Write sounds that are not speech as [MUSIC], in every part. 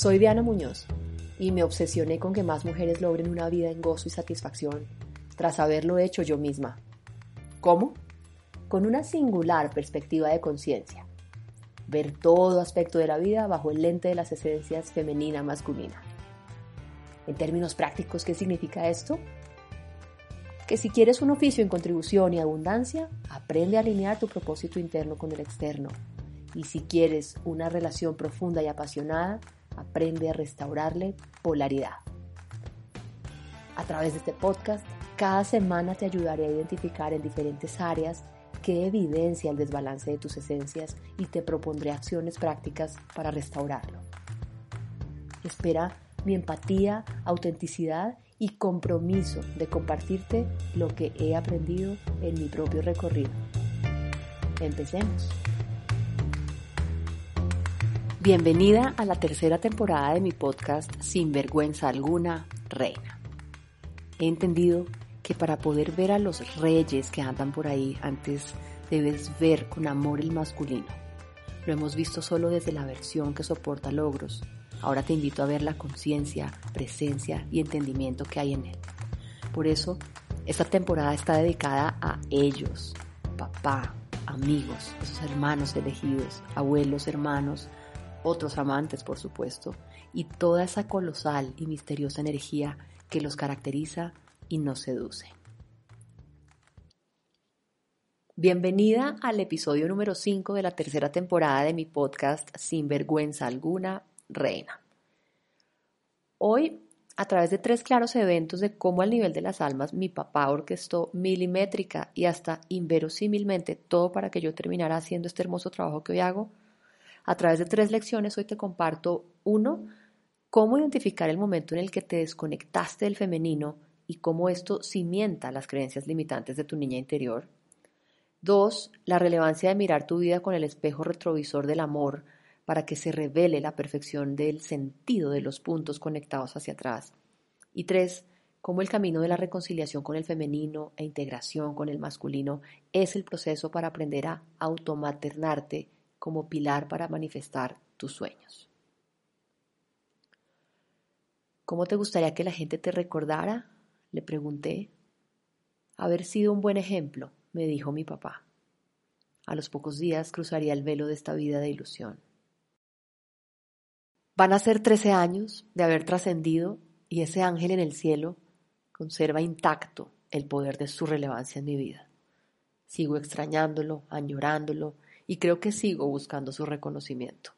Soy Diana Muñoz y me obsesioné con que más mujeres logren una vida en gozo y satisfacción tras haberlo hecho yo misma. ¿Cómo? Con una singular perspectiva de conciencia. Ver todo aspecto de la vida bajo el lente de las esencias femenina-masculina. En términos prácticos, ¿qué significa esto? Que si quieres un oficio en contribución y abundancia, aprende a alinear tu propósito interno con el externo. Y si quieres una relación profunda y apasionada, aprende a restaurarle polaridad. A través de este podcast, cada semana te ayudaré a identificar en diferentes áreas qué evidencia el desbalance de tus esencias y te propondré acciones prácticas para restaurarlo. Espera mi empatía, autenticidad y compromiso de compartirte lo que he aprendido en mi propio recorrido. Empecemos. Bienvenida a la tercera temporada de mi podcast Sin vergüenza alguna, Reina. He entendido que para poder ver a los reyes que andan por ahí, antes debes ver con amor el masculino. Lo hemos visto solo desde la versión que soporta logros. Ahora te invito a ver la conciencia, presencia y entendimiento que hay en él. Por eso, esta temporada está dedicada a ellos, papá, amigos, esos hermanos elegidos, abuelos, hermanos, otros amantes por supuesto, y toda esa colosal y misteriosa energía que los caracteriza y nos seduce. Bienvenida al episodio número 5 de la tercera temporada de mi podcast Sin vergüenza alguna, Reina. Hoy, a través de tres claros eventos de cómo al nivel de las almas mi papá orquestó milimétrica y hasta inverosímilmente todo para que yo terminara haciendo este hermoso trabajo que hoy hago, a través de tres lecciones hoy te comparto, uno, cómo identificar el momento en el que te desconectaste del femenino y cómo esto cimienta las creencias limitantes de tu niña interior. Dos, la relevancia de mirar tu vida con el espejo retrovisor del amor para que se revele la perfección del sentido de los puntos conectados hacia atrás. Y tres, cómo el camino de la reconciliación con el femenino e integración con el masculino es el proceso para aprender a automaternarte como pilar para manifestar tus sueños. ¿Cómo te gustaría que la gente te recordara? Le pregunté. Haber sido un buen ejemplo, me dijo mi papá. A los pocos días cruzaría el velo de esta vida de ilusión. Van a ser trece años de haber trascendido y ese ángel en el cielo conserva intacto el poder de su relevancia en mi vida. Sigo extrañándolo, añorándolo y creo que sigo buscando su reconocimiento.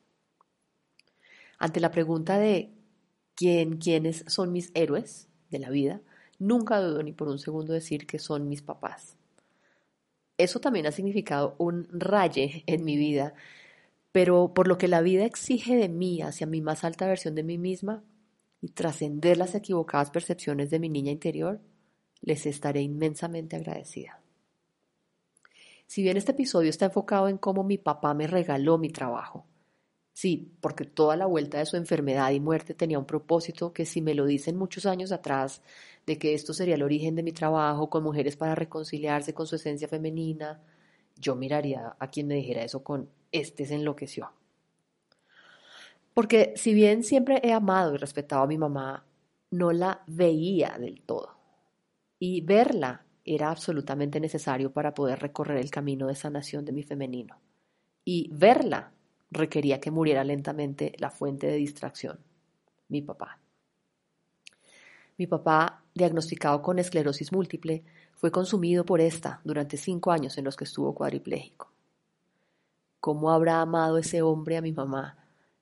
Ante la pregunta de quién, quiénes son mis héroes de la vida, nunca dudo ni por un segundo decir que son mis papás. Eso también ha significado un raye en mi vida, pero por lo que la vida exige de mí hacia mi más alta versión de mí misma y trascender las equivocadas percepciones de mi niña interior, les estaré inmensamente agradecida. Si bien este episodio está enfocado en cómo mi papá me regaló mi trabajo, sí, porque toda la vuelta de su enfermedad y muerte tenía un propósito que si me lo dicen muchos años atrás, de que esto sería el origen de mi trabajo con mujeres para reconciliarse con su esencia femenina, yo miraría a quien me dijera eso con este se enloqueció. Porque si bien siempre he amado y respetado a mi mamá, no la veía del todo. Y verla era absolutamente necesario para poder recorrer el camino de sanación de mi femenino. Y verla requería que muriera lentamente la fuente de distracción, mi papá. Mi papá, diagnosticado con esclerosis múltiple, fue consumido por esta durante cinco años en los que estuvo cuadripléjico. ¿Cómo habrá amado ese hombre a mi mamá,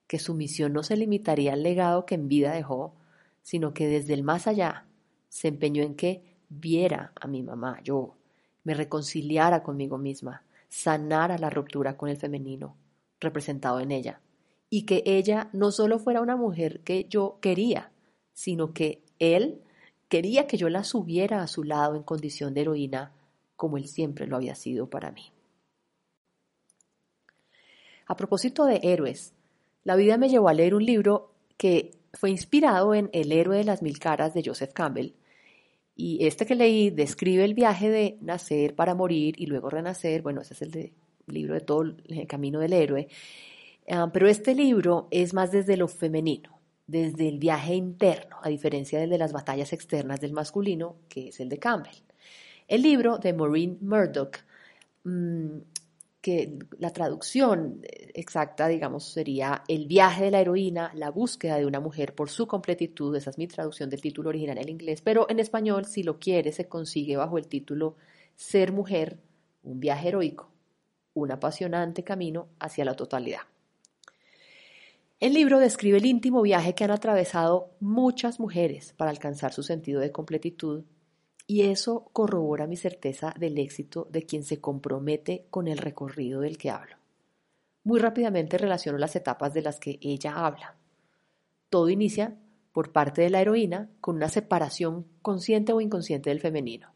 que su misión no se limitaría al legado que en vida dejó, sino que desde el más allá se empeñó en que viera a mi mamá, yo me reconciliara conmigo misma, sanara la ruptura con el femenino, representado en ella y que ella no solo fuera una mujer que yo quería, sino que él quería que yo la subiera a su lado en condición de heroína como él siempre lo había sido para mí. A propósito de héroes, la vida me llevó a leer un libro que fue inspirado en El héroe de las mil caras de Joseph Campbell. Y este que leí describe el viaje de nacer para morir y luego renacer. Bueno, ese es el libro de todo el camino del héroe. Ah, pero este libro es más desde lo femenino, desde el viaje interno, a diferencia del de las batallas externas del masculino, que es el de Campbell. El libro de Maureen Murdoch mm, que la traducción exacta, digamos, sería El viaje de la heroína, la búsqueda de una mujer por su completitud, esa es mi traducción del título original en inglés, pero en español, si lo quiere, se consigue bajo el título Ser mujer, un viaje heroico, un apasionante camino hacia la totalidad. El libro describe el íntimo viaje que han atravesado muchas mujeres para alcanzar su sentido de completitud y eso corrobora mi certeza del éxito de quien se compromete con el recorrido del que hablo. Muy rápidamente relaciono las etapas de las que ella habla. Todo inicia por parte de la heroína con una separación consciente o inconsciente del femenino,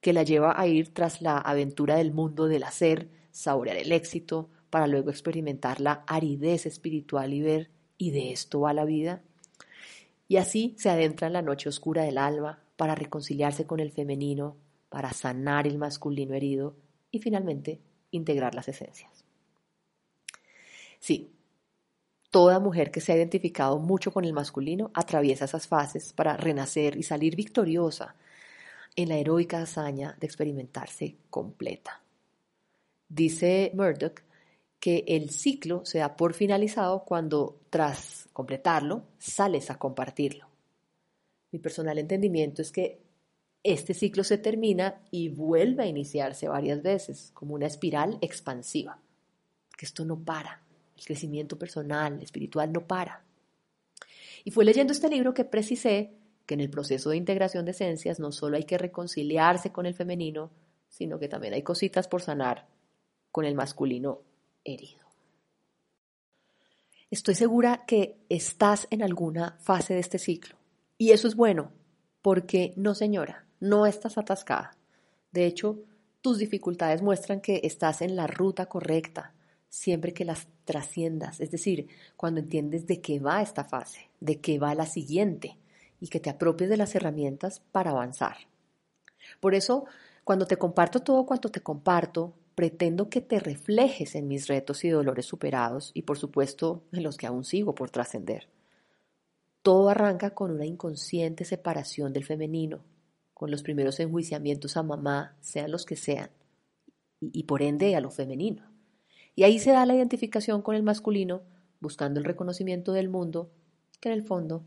que la lleva a ir tras la aventura del mundo del hacer, saborear el éxito, para luego experimentar la aridez espiritual y ver, ¿y de esto va la vida? Y así se adentra en la noche oscura del alma, para reconciliarse con el femenino, para sanar el masculino herido y finalmente integrar las esencias. Sí, toda mujer que se ha identificado mucho con el masculino atraviesa esas fases para renacer y salir victoriosa en la heroica hazaña de experimentarse completa. Dice Murdoch que el ciclo se da por finalizado cuando, tras completarlo, sales a compartirlo. Mi personal entendimiento es que este ciclo se termina y vuelve a iniciarse varias veces, como una espiral expansiva. Que esto no para. El crecimiento personal, espiritual, no para. Y fue leyendo este libro que precisé que en el proceso de integración de esencias no solo hay que reconciliarse con el femenino, sino que también hay cositas por sanar con el masculino herido. Estoy segura que estás en alguna fase de este ciclo y eso es bueno, porque no señora, no estás atascada. De hecho, tus dificultades muestran que estás en la ruta correcta, siempre que las trasciendas, es decir, cuando entiendes de qué va esta fase, de qué va la siguiente, y que te apropies de las herramientas para avanzar. Por eso, cuando te comparto todo cuanto te comparto, pretendo que te reflejes en mis retos y dolores superados y por supuesto en los que aún sigo por trascender. Todo arranca con una inconsciente separación del femenino, con los primeros enjuiciamientos a mamá, sean los que sean, y, por ende a lo femenino. Y ahí se da la identificación con el masculino, buscando el reconocimiento del mundo, que en el fondo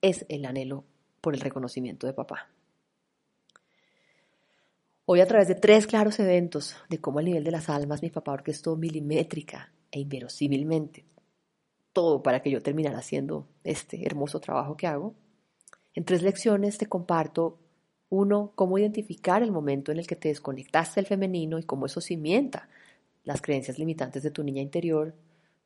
es el anhelo por el reconocimiento de papá. Hoy a través de tres claros eventos de cómo el nivel de las almas mi papá orquestó milimétrica e inverosímilmente todo para que yo terminara haciendo este hermoso trabajo que hago. En tres lecciones te comparto, uno, cómo identificar el momento en el que te desconectaste del femenino y cómo eso cimienta las creencias limitantes de tu niña interior.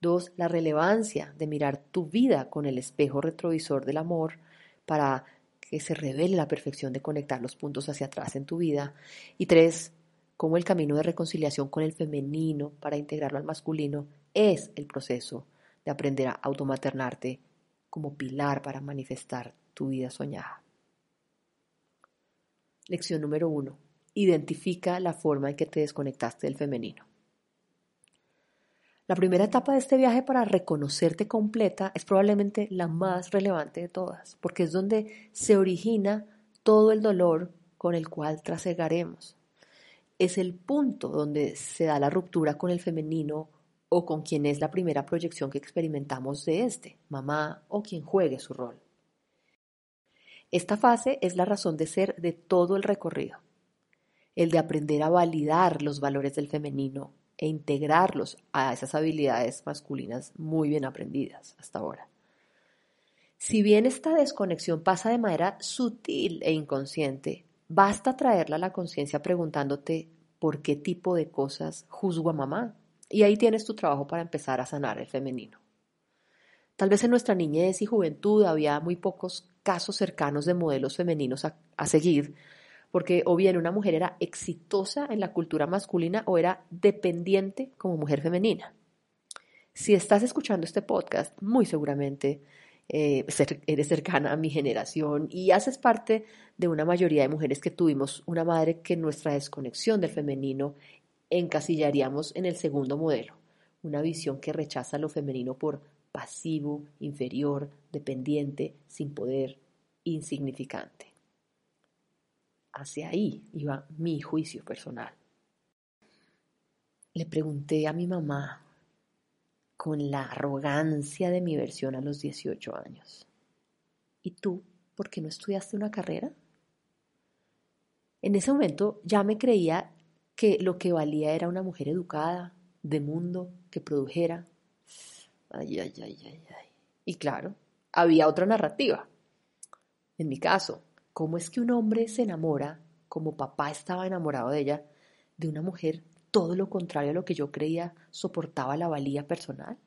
Dos, la relevancia de mirar tu vida con el espejo retrovisor del amor para que se revele la perfección de conectar los puntos hacia atrás en tu vida. Y tres, cómo el camino de reconciliación con el femenino para integrarlo al masculino es el proceso de aprender a automaternarte como pilar para manifestar tu vida soñada. Lección número uno. Identifica la forma en que te desconectaste del femenino. La primera etapa de este viaje para reconocerte completa es probablemente la más relevante de todas, porque es donde se origina todo el dolor con el cual trasegaremos. Es el punto donde se da la ruptura con el femenino o con quien es la primera proyección que experimentamos de este, mamá o quien juegue su rol. Esta fase es la razón de ser de todo el recorrido, el de aprender a validar los valores del femenino e integrarlos a esas habilidades masculinas muy bien aprendidas hasta ahora. Si bien esta desconexión pasa de manera sutil e inconsciente, basta traerla a la conciencia preguntándote por qué tipo de cosas juzgo a mamá Y ahí tienes tu trabajo para empezar a sanar el femenino. Tal vez en nuestra niñez y juventud había muy pocos casos cercanos de modelos femeninos a, a seguir, porque o bien una mujer era exitosa en la cultura masculina o era dependiente como mujer femenina. Si estás escuchando este podcast, muy seguramente eh, eres cercana a mi generación y haces parte de una mayoría de mujeres que tuvimos una madre que nuestra desconexión del femenino encasillaríamos en el segundo modelo, una visión que rechaza lo femenino por pasivo, inferior, dependiente, sin poder, insignificante. Hacia ahí iba mi juicio personal. Le pregunté a mi mamá con la arrogancia de mi versión a los 18 años. ¿Y tú, por qué no estudiaste una carrera? En ese momento ya me creía que lo que valía era una mujer educada, de mundo, que produjera. Ay, ay, ay, ay, ay. Y claro, había otra narrativa. En mi caso, ¿Cómo es que un hombre se enamora, como papá estaba enamorado de ella, de una mujer todo lo contrario a lo que yo creía soportaba la valía personal?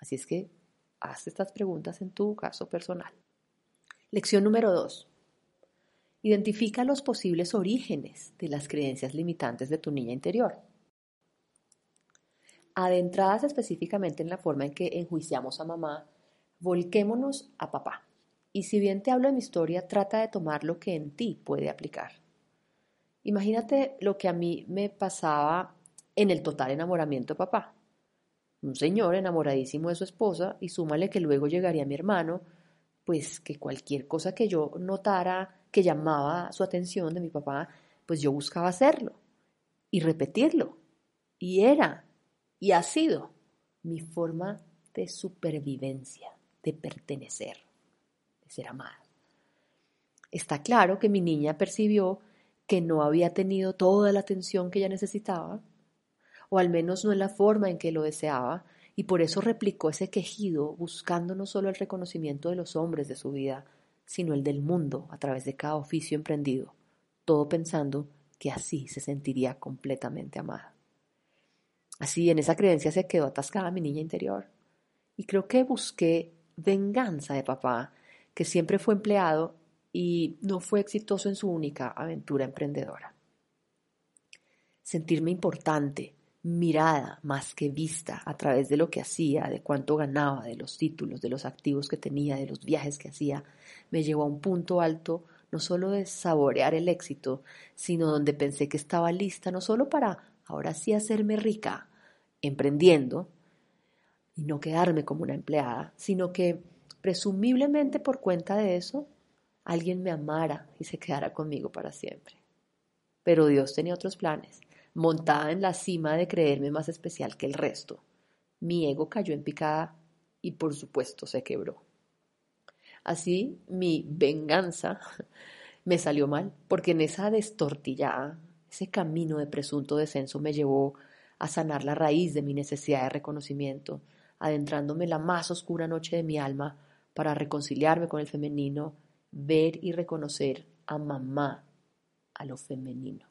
Así es que haz estas preguntas en tu caso personal. Lección número dos. Identifica los posibles orígenes de las creencias limitantes de tu niña interior. Adentradas específicamente en la forma en que enjuiciamos a mamá, volquémonos a papá. Y si bien te hablo de mi historia, trata de tomar lo que en ti puede aplicar. Imagínate lo que a mí me pasaba en el total enamoramiento de papá. Un señor enamoradísimo de su esposa y súmale que luego llegaría mi hermano, pues que cualquier cosa que yo notara que llamaba su atención de mi papá, pues yo buscaba hacerlo y repetirlo. Y era y ha sido mi forma de supervivencia, de pertenecer ser amada. Está claro que mi niña percibió que no había tenido toda la atención que ella necesitaba, o al menos no en la forma en que lo deseaba, y por eso replicó ese quejido buscando no solo el reconocimiento de los hombres de su vida, sino el del mundo a través de cada oficio emprendido, todo pensando que así se sentiría completamente amada. Así en esa creencia se quedó atascada mi niña interior. Y creo que busqué venganza de papá que siempre fue empleado y no fue exitoso en su única aventura emprendedora. Sentirme importante, mirada más que vista a través de lo que hacía, de cuánto ganaba, de los títulos, de los activos que tenía, de los viajes que hacía, me llevó a un punto alto no solo de saborear el éxito, sino donde pensé que estaba lista no solo para ahora sí hacerme rica emprendiendo y no quedarme como una empleada, sino que presumiblemente por cuenta de eso, alguien me amara y se quedara conmigo para siempre. Pero Dios tenía otros planes, montada en la cima de creerme más especial que el resto. Mi ego cayó en picada y por supuesto se quebró. Así mi venganza [LAUGHS] me salió mal, porque en esa destortillada, ese camino de presunto descenso me llevó a sanar la raíz de mi necesidad de reconocimiento, adentrándome en la más oscura noche de mi alma para reconciliarme con el femenino, ver y reconocer a mamá, a lo femenino.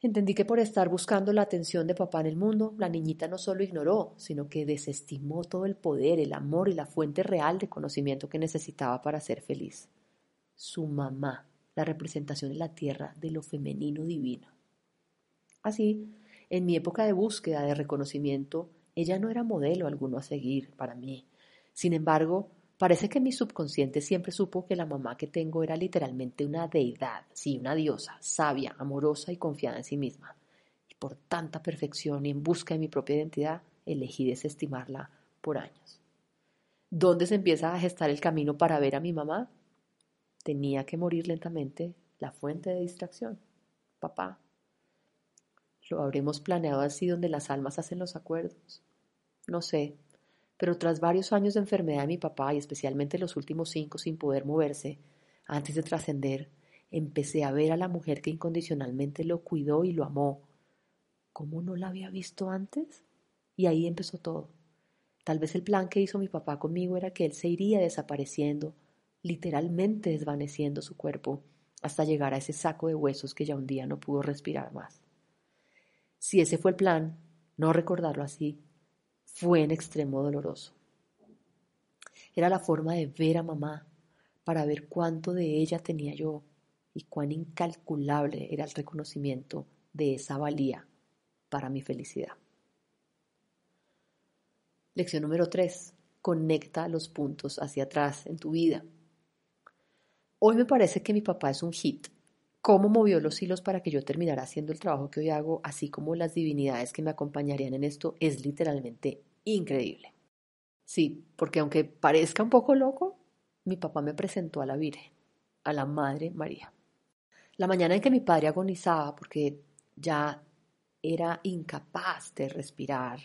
Entendí que por estar buscando la atención de papá en el mundo, la niñita no solo ignoró, sino que desestimó todo el poder, el amor y la fuente real de conocimiento que necesitaba para ser feliz. Su mamá, la representación en la tierra de lo femenino divino. Así, en mi época de búsqueda de reconocimiento, ella no era modelo alguno a seguir para mí, sin embargo, parece que mi subconsciente siempre supo que la mamá que tengo era literalmente una deidad, sí, una diosa, sabia, amorosa y confiada en sí misma. Y por tanta perfección y en busca de mi propia identidad, elegí desestimarla por años. ¿Dónde se empieza a gestar el camino para ver a mi mamá? Tenía que morir lentamente la fuente de distracción, papá. ¿Lo habremos planeado así donde las almas hacen los acuerdos? No sé, pero tras varios años de enfermedad de mi papá y especialmente los últimos cinco sin poder moverse, antes de trascender, empecé a ver a la mujer que incondicionalmente lo cuidó y lo amó. ¿Cómo no la había visto antes? Y ahí empezó todo. Tal vez el plan que hizo mi papá conmigo era que él se iría desapareciendo, literalmente desvaneciendo su cuerpo, hasta llegar a ese saco de huesos que ya un día no pudo respirar más. Si ese fue el plan, no recordarlo así, fue en extremo doloroso. Era la forma de ver a mamá para ver cuánto de ella tenía yo y cuán incalculable era el reconocimiento de esa valía para mi felicidad. Lección número 3. Conecta los puntos hacia atrás en tu vida. Hoy me parece que mi papá es un hit. Cómo movió los hilos para que yo terminara haciendo el trabajo que hoy hago, así como las divinidades que me acompañarían en esto, es literalmente increíble. Sí, porque aunque parezca un poco loco, mi papá me presentó a la Virgen, a la Madre María. La mañana en que mi padre agonizaba porque ya era incapaz de respirar,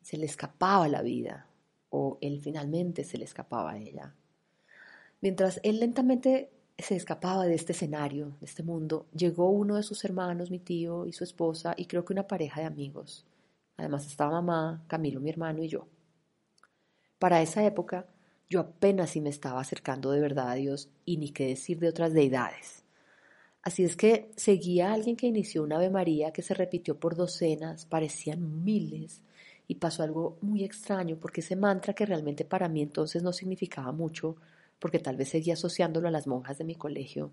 se le escapaba la vida o él finalmente se le escapaba a ella. Mientras él lentamente se escapaba de este escenario, de este mundo, llegó uno de sus hermanos, mi tío y su esposa, y creo que una pareja de amigos. Además estaba mamá, Camilo, mi hermano y yo. Para esa época, yo apenas si me estaba acercando de verdad a Dios y ni qué decir de otras deidades. Así es que seguía a alguien que inició una Ave María que se repitió por docenas, parecían miles, y pasó algo muy extraño porque ese mantra que realmente para mí entonces no significaba mucho, porque tal vez seguía asociándolo a las monjas de mi colegio,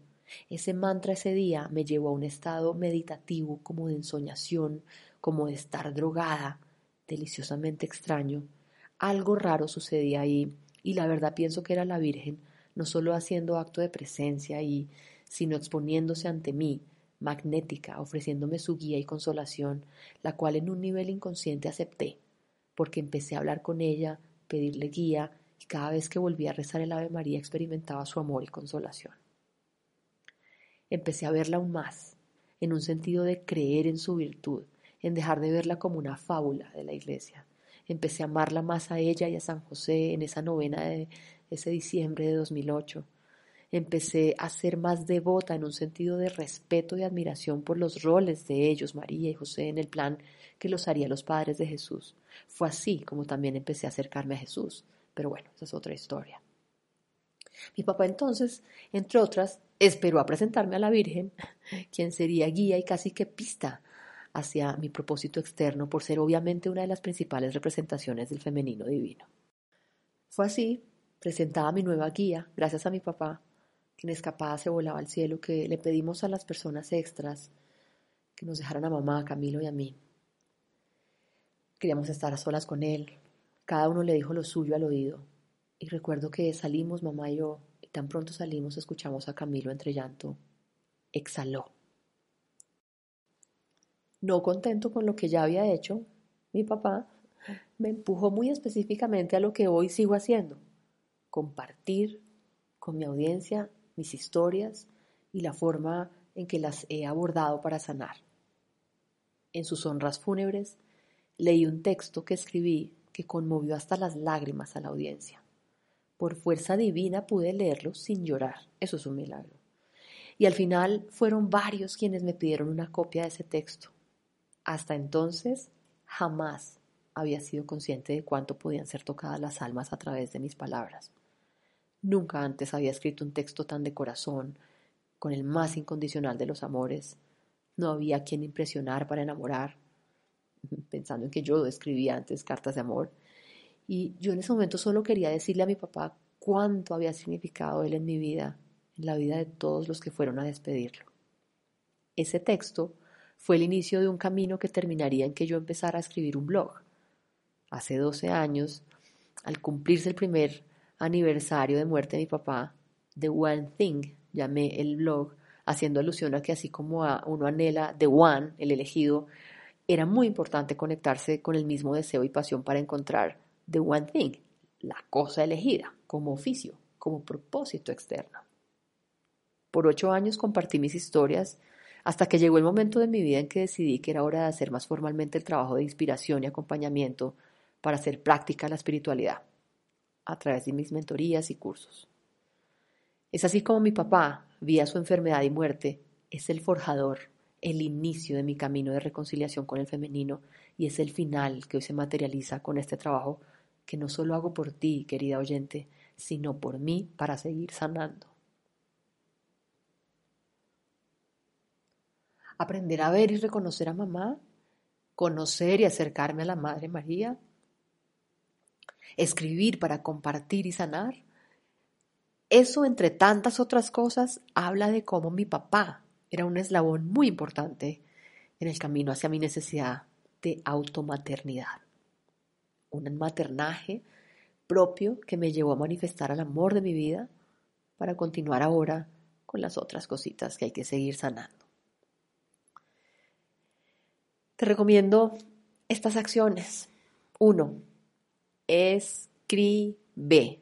ese mantra ese día me llevó a un estado meditativo como de ensoñación, como de estar drogada, deliciosamente extraño. Algo raro sucedía ahí y la verdad pienso que era la Virgen, no solo haciendo acto de presencia y, sino exponiéndose ante mí, magnética, ofreciéndome su guía y consolación, la cual en un nivel inconsciente acepté porque empecé a hablar con ella, pedirle guía, y cada vez que volvía a rezar el Ave María experimentaba su amor y consolación. Empecé a verla aún más, en un sentido de creer en su virtud, en dejar de verla como una fábula de la iglesia. Empecé a amarla más a ella y a San José en esa novena de ese diciembre de 2008 empecé a ser más devota en un sentido de respeto y admiración por los roles de ellos, María y José, en el plan que los haría los padres de Jesús. Fue así como también empecé a acercarme a Jesús. Pero bueno, esa es otra historia. Mi papá entonces, entre otras, esperó a presentarme a la Virgen, [LAUGHS] quien sería guía y casi que pista hacia mi propósito externo por ser obviamente una de las principales representaciones del femenino divino. Fue así, presentada mi nueva guía, gracias a mi papá, que en escapada se volaba al cielo, que le pedimos a las personas extras que nos dejaran a mamá, a Camilo y a mí. Queríamos estar a solas con él. Cada uno le dijo lo suyo al oído. Y recuerdo que salimos, mamá y yo, y tan pronto salimos escuchamos a Camilo entre llanto. Exhaló. No contento con lo que ya había hecho, mi papá me empujó muy específicamente a lo que hoy sigo haciendo, compartir con mi audiencia mis historias y la forma en que las he abordado para sanar. En sus honras fúnebres leí un texto que escribí que conmovió hasta las lágrimas a la audiencia. Por fuerza divina pude leerlo sin llorar, eso es un milagro. Y al final fueron varios quienes me pidieron una copia de ese texto. Hasta entonces jamás había sido consciente de cuánto podían ser tocadas las almas a través de mis palabras. Nunca antes había escrito un texto tan de corazón, con el más incondicional de los amores. No había quien impresionar para enamorar, [LAUGHS] pensando en que yo escribía antes cartas de amor. Y yo en ese momento solo quería decirle a mi papá cuánto había significado él en mi vida, en la vida de todos los que fueron a despedirlo. Ese texto fue el inicio de un camino que terminaría en que yo empezara a escribir un blog. Hace 12 años, al cumplirse el primer aniversario de muerte de mi papá, The One Thing, llamé el blog, haciendo alusión a que así como a uno anhela The One, el elegido, era muy importante conectarse con el mismo deseo y pasión para encontrar The One Thing, la cosa elegida, como oficio, como propósito externo. Por ocho años compartí mis historias hasta que llegó el momento de mi vida en que decidí que era hora de hacer más formalmente el trabajo de inspiración y acompañamiento para hacer práctica la espiritualidad a través de mis mentorías y cursos. Es así como mi papá, vía su enfermedad y muerte, es el forjador, el inicio de mi camino de reconciliación con el femenino y es el final que hoy se materializa con este trabajo que no solo hago por ti, querida oyente, sino por mí para seguir sanando. aprender a ver y reconocer a mamá, conocer y acercarme a la Madre María, escribir para compartir y sanar. Eso, entre tantas otras cosas, habla de cómo mi papá era un eslabón muy importante en el camino hacia mi necesidad de automaternidad. Un maternaje propio que me llevó a manifestar el amor de mi vida para continuar ahora con las otras cositas que hay que seguir sanando. Te recomiendo estas acciones. Uno, escribe.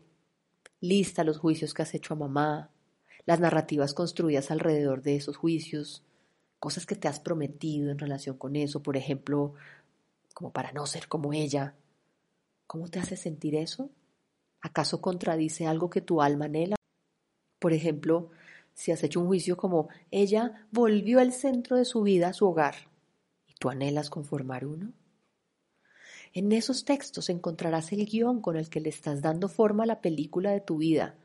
Lista los juicios que has hecho a mamá, las narrativas construidas alrededor de esos juicios, cosas que te has prometido en relación con eso, por ejemplo, como para no ser como ella. ¿Cómo te hace sentir eso? ¿Acaso contradice algo que tu alma anhela? Por ejemplo, si has hecho un juicio como ella volvió al centro de su vida a su hogar y tú anhelas conformar uno. En esos textos encontrarás el guion con el que le estás dando forma a la película de tu vida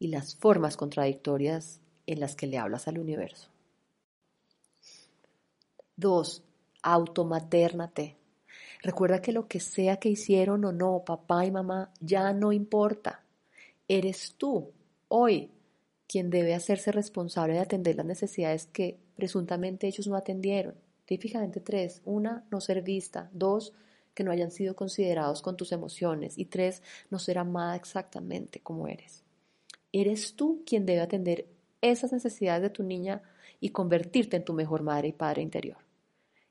y las formas contradictorias en las que le hablas al universo. 2. Automatérnate. Recuerda que lo que sea que hicieron o no papá y mamá ya no importa. Eres tú, hoy, quien debe hacerse responsable de atender las necesidades que presuntamente ellos no atendieron. Típicamente tres. Una, no ser vista. Dos, que no hayan sido considerados con tus emociones. Y tres, no ser amada exactamente como eres. Eres tú quien debe atender esas necesidades de tu niña y convertirte en tu mejor madre y padre interior.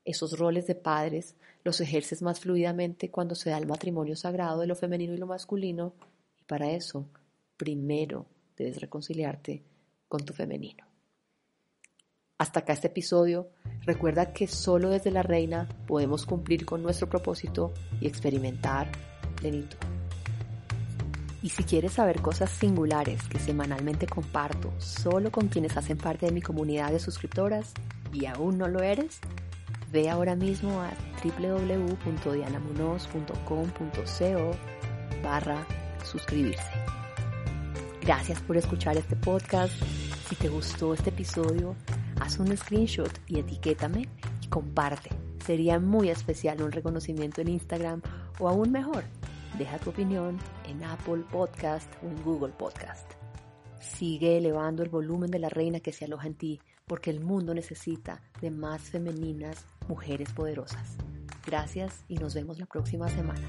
Esos roles de padres los ejerces más fluidamente cuando se da el matrimonio sagrado de lo femenino y lo masculino y para eso, primero, debes reconciliarte con tu femenino. Hasta acá este episodio. Recuerda que solo desde la reina podemos cumplir con nuestro propósito y experimentar plenitud. Y si quieres saber cosas singulares que semanalmente comparto solo con quienes hacen parte de mi comunidad de suscriptoras y aún no lo eres, ve ahora mismo a www.dianamunoz.com.co barra suscribirse. Gracias por escuchar este podcast. Si te gustó este episodio, haz un screenshot y etiquétame y comparte. Sería muy especial un reconocimiento en Instagram o aún mejor, deja tu opinión en Apple Podcast o en Google Podcast. Sigue elevando el volumen de la reina que se aloja en ti, porque el mundo necesita de más femeninas mujeres poderosas. Gracias y nos vemos la próxima semana.